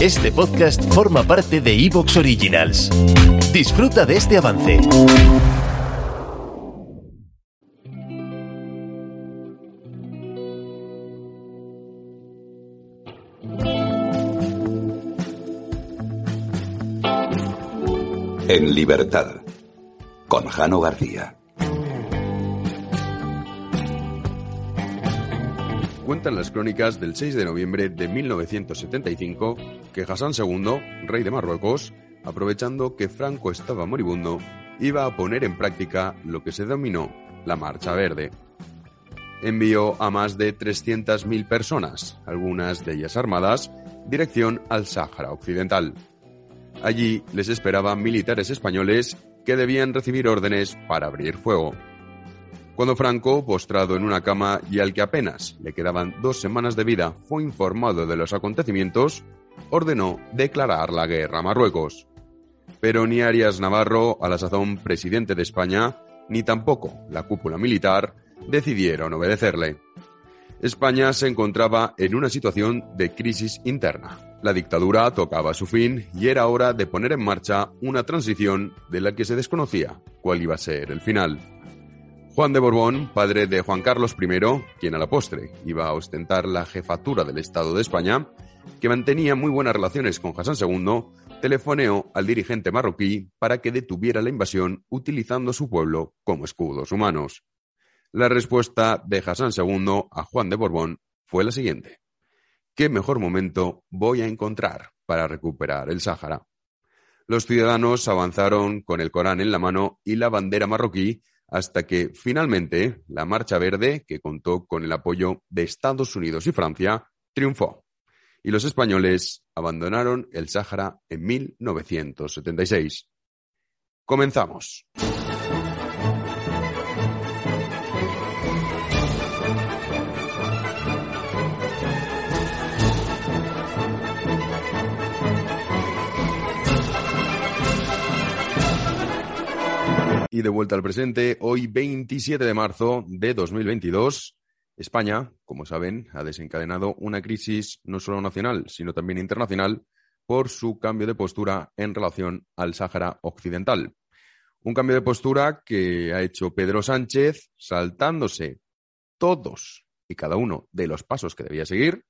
Este podcast forma parte de Evox Originals. Disfruta de este avance. En libertad, con Jano García. Cuentan las crónicas del 6 de noviembre de 1975 que Hassan II, rey de Marruecos, aprovechando que Franco estaba moribundo, iba a poner en práctica lo que se denominó la Marcha Verde. Envió a más de 300.000 personas, algunas de ellas armadas, dirección al Sáhara Occidental. Allí les esperaban militares españoles que debían recibir órdenes para abrir fuego. Cuando Franco, postrado en una cama y al que apenas le quedaban dos semanas de vida, fue informado de los acontecimientos, ordenó declarar la guerra a Marruecos. Pero ni Arias Navarro, a la sazón presidente de España, ni tampoco la cúpula militar decidieron obedecerle. España se encontraba en una situación de crisis interna. La dictadura tocaba su fin y era hora de poner en marcha una transición de la que se desconocía cuál iba a ser el final. Juan de Borbón, padre de Juan Carlos I, quien a la postre iba a ostentar la jefatura del Estado de España, que mantenía muy buenas relaciones con Hassan II, telefoneó al dirigente marroquí para que detuviera la invasión utilizando su pueblo como escudos humanos. La respuesta de Hassan II a Juan de Borbón fue la siguiente. ¿Qué mejor momento voy a encontrar para recuperar el Sáhara? Los ciudadanos avanzaron con el Corán en la mano y la bandera marroquí hasta que finalmente la Marcha Verde, que contó con el apoyo de Estados Unidos y Francia, triunfó. Y los españoles abandonaron el Sáhara en 1976. Comenzamos. Y de vuelta al presente, hoy 27 de marzo de 2022, España, como saben, ha desencadenado una crisis no solo nacional, sino también internacional por su cambio de postura en relación al Sáhara Occidental. Un cambio de postura que ha hecho Pedro Sánchez saltándose todos y cada uno de los pasos que debía seguir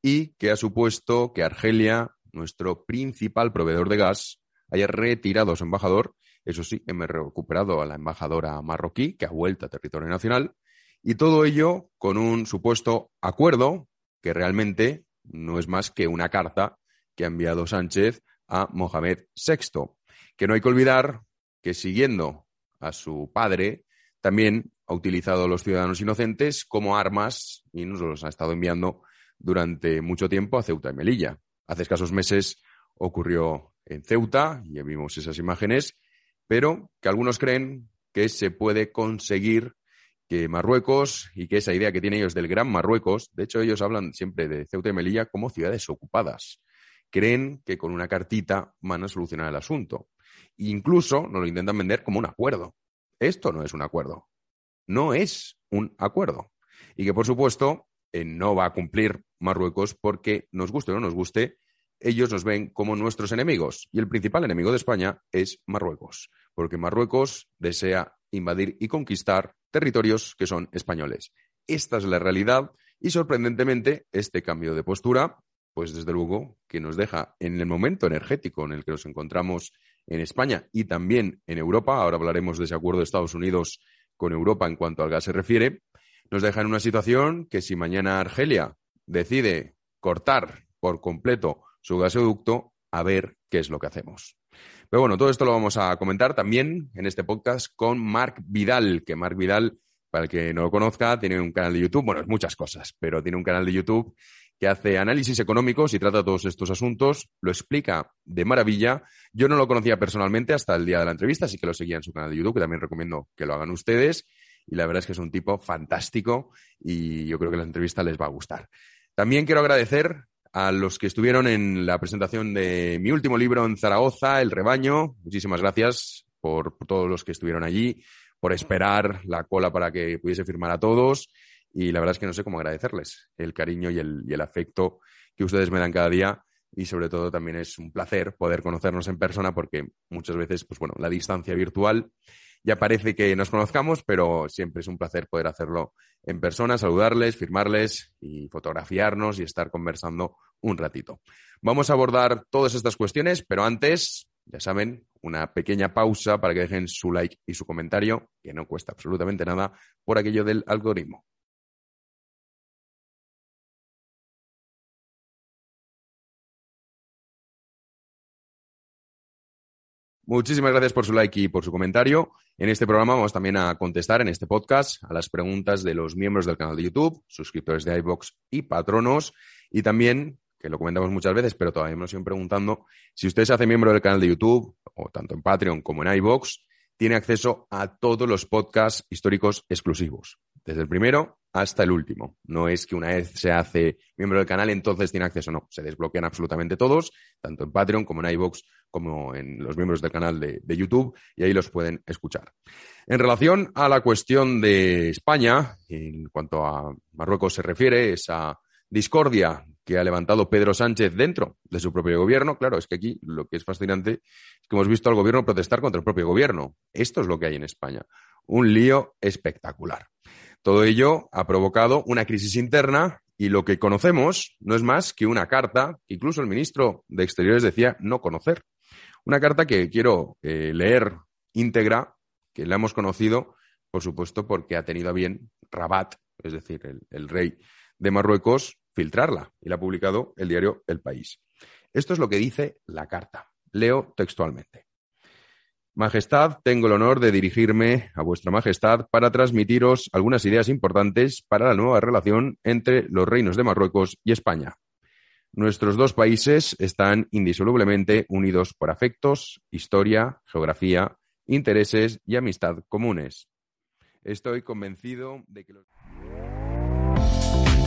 y que ha supuesto que Argelia, nuestro principal proveedor de gas, haya retirado a su embajador eso sí, hemos recuperado a la embajadora marroquí, que ha vuelto a territorio nacional, y todo ello con un supuesto acuerdo que realmente no es más que una carta que ha enviado Sánchez a Mohamed VI, que no hay que olvidar que siguiendo a su padre, también ha utilizado a los ciudadanos inocentes como armas y nos los ha estado enviando durante mucho tiempo a Ceuta y Melilla. Hace escasos meses ocurrió en Ceuta, ya vimos esas imágenes, pero que algunos creen que se puede conseguir que Marruecos y que esa idea que tienen ellos del Gran Marruecos, de hecho ellos hablan siempre de Ceuta y Melilla como ciudades ocupadas, creen que con una cartita van a solucionar el asunto. incluso nos lo intentan vender como un acuerdo. Esto no es un acuerdo. No es un acuerdo. Y que, por supuesto, eh, no va a cumplir Marruecos porque, nos guste o no nos guste, ellos nos ven como nuestros enemigos. Y el principal enemigo de España es Marruecos, porque Marruecos desea invadir y conquistar territorios que son españoles. Esta es la realidad y sorprendentemente este cambio de postura, pues desde luego que nos deja en el momento energético en el que nos encontramos en España y también en Europa, ahora hablaremos de ese acuerdo de Estados Unidos con Europa en cuanto al gas se refiere, nos deja en una situación que si mañana Argelia decide cortar por completo su gasoducto, a ver qué es lo que hacemos. Pero bueno, todo esto lo vamos a comentar también en este podcast con Marc Vidal, que Marc Vidal, para el que no lo conozca, tiene un canal de YouTube, bueno, es muchas cosas, pero tiene un canal de YouTube que hace análisis económicos y trata todos estos asuntos, lo explica de maravilla. Yo no lo conocía personalmente hasta el día de la entrevista, así que lo seguía en su canal de YouTube, que también recomiendo que lo hagan ustedes. Y la verdad es que es un tipo fantástico y yo creo que la entrevista les va a gustar. También quiero agradecer a los que estuvieron en la presentación de mi último libro en Zaragoza, El Rebaño. Muchísimas gracias por, todos los que estuvieron allí, por esperar la cola para que pudiese firmar a todos. Y la verdad es que no sé cómo agradecerles el cariño y el, y el afecto que ustedes me dan cada día. Y sobre todo también es un placer poder conocernos en persona porque muchas veces, pues bueno, la distancia virtual ya parece que nos conozcamos, pero siempre es un placer poder hacerlo en persona, saludarles, firmarles y fotografiarnos y estar conversando un ratito. Vamos a abordar todas estas cuestiones, pero antes, ya saben, una pequeña pausa para que dejen su like y su comentario, que no cuesta absolutamente nada, por aquello del algoritmo. Muchísimas gracias por su like y por su comentario. En este programa vamos también a contestar en este podcast a las preguntas de los miembros del canal de YouTube, suscriptores de iBox y patronos. Y también, que lo comentamos muchas veces, pero todavía me siguen preguntando, si usted se hace miembro del canal de YouTube, o tanto en Patreon como en iBox, tiene acceso a todos los podcasts históricos exclusivos, desde el primero hasta el último. No es que una vez se hace miembro del canal, entonces tiene acceso, no. Se desbloquean absolutamente todos, tanto en Patreon como en iVoox, como en los miembros del canal de, de, YouTube, y ahí los pueden escuchar. En relación a la cuestión de España, en cuanto a Marruecos se refiere, esa discordia que ha levantado Pedro Sánchez dentro de su propio gobierno. Claro, es que aquí lo que es fascinante es que hemos visto al gobierno protestar contra el propio gobierno. Esto es lo que hay en España. Un lío espectacular. Todo ello ha provocado una crisis interna y lo que conocemos no es más que una carta que incluso el ministro de Exteriores decía no conocer. Una carta que quiero eh, leer íntegra, que la hemos conocido, por supuesto, porque ha tenido a bien Rabat, es decir, el, el rey de Marruecos, filtrarla y la ha publicado el diario El País. Esto es lo que dice la carta. Leo textualmente. Majestad, tengo el honor de dirigirme a vuestra Majestad para transmitiros algunas ideas importantes para la nueva relación entre los reinos de Marruecos y España. Nuestros dos países están indisolublemente unidos por afectos, historia, geografía, intereses y amistad comunes. Estoy convencido de que los...